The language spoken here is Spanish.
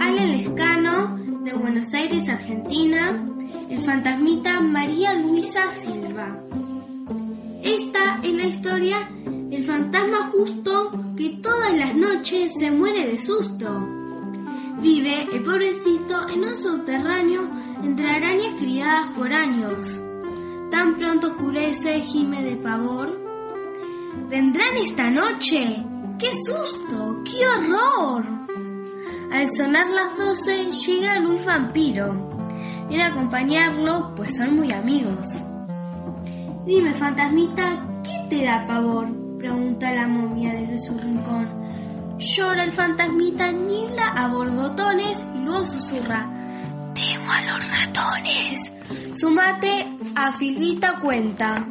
Al Lescano, de Buenos Aires, Argentina, el fantasmita María Luisa Silva. Esta es la historia del fantasma justo que todas las noches se muere de susto. Vive el pobrecito en un subterráneo entre arañas criadas por años. Tan pronto oscurece, gime de pavor. ¿Vendrán esta noche? ¡Qué susto! ¡Qué horror! Al sonar las doce llega Luis Vampiro. Viene a acompañarlo, pues son muy amigos. Dime, fantasmita, ¿qué te da pavor? Pregunta la momia desde su rincón. Llora el fantasmita, niebla a borbotones y luego susurra. Temo a los ratones. Su mate a filita cuenta.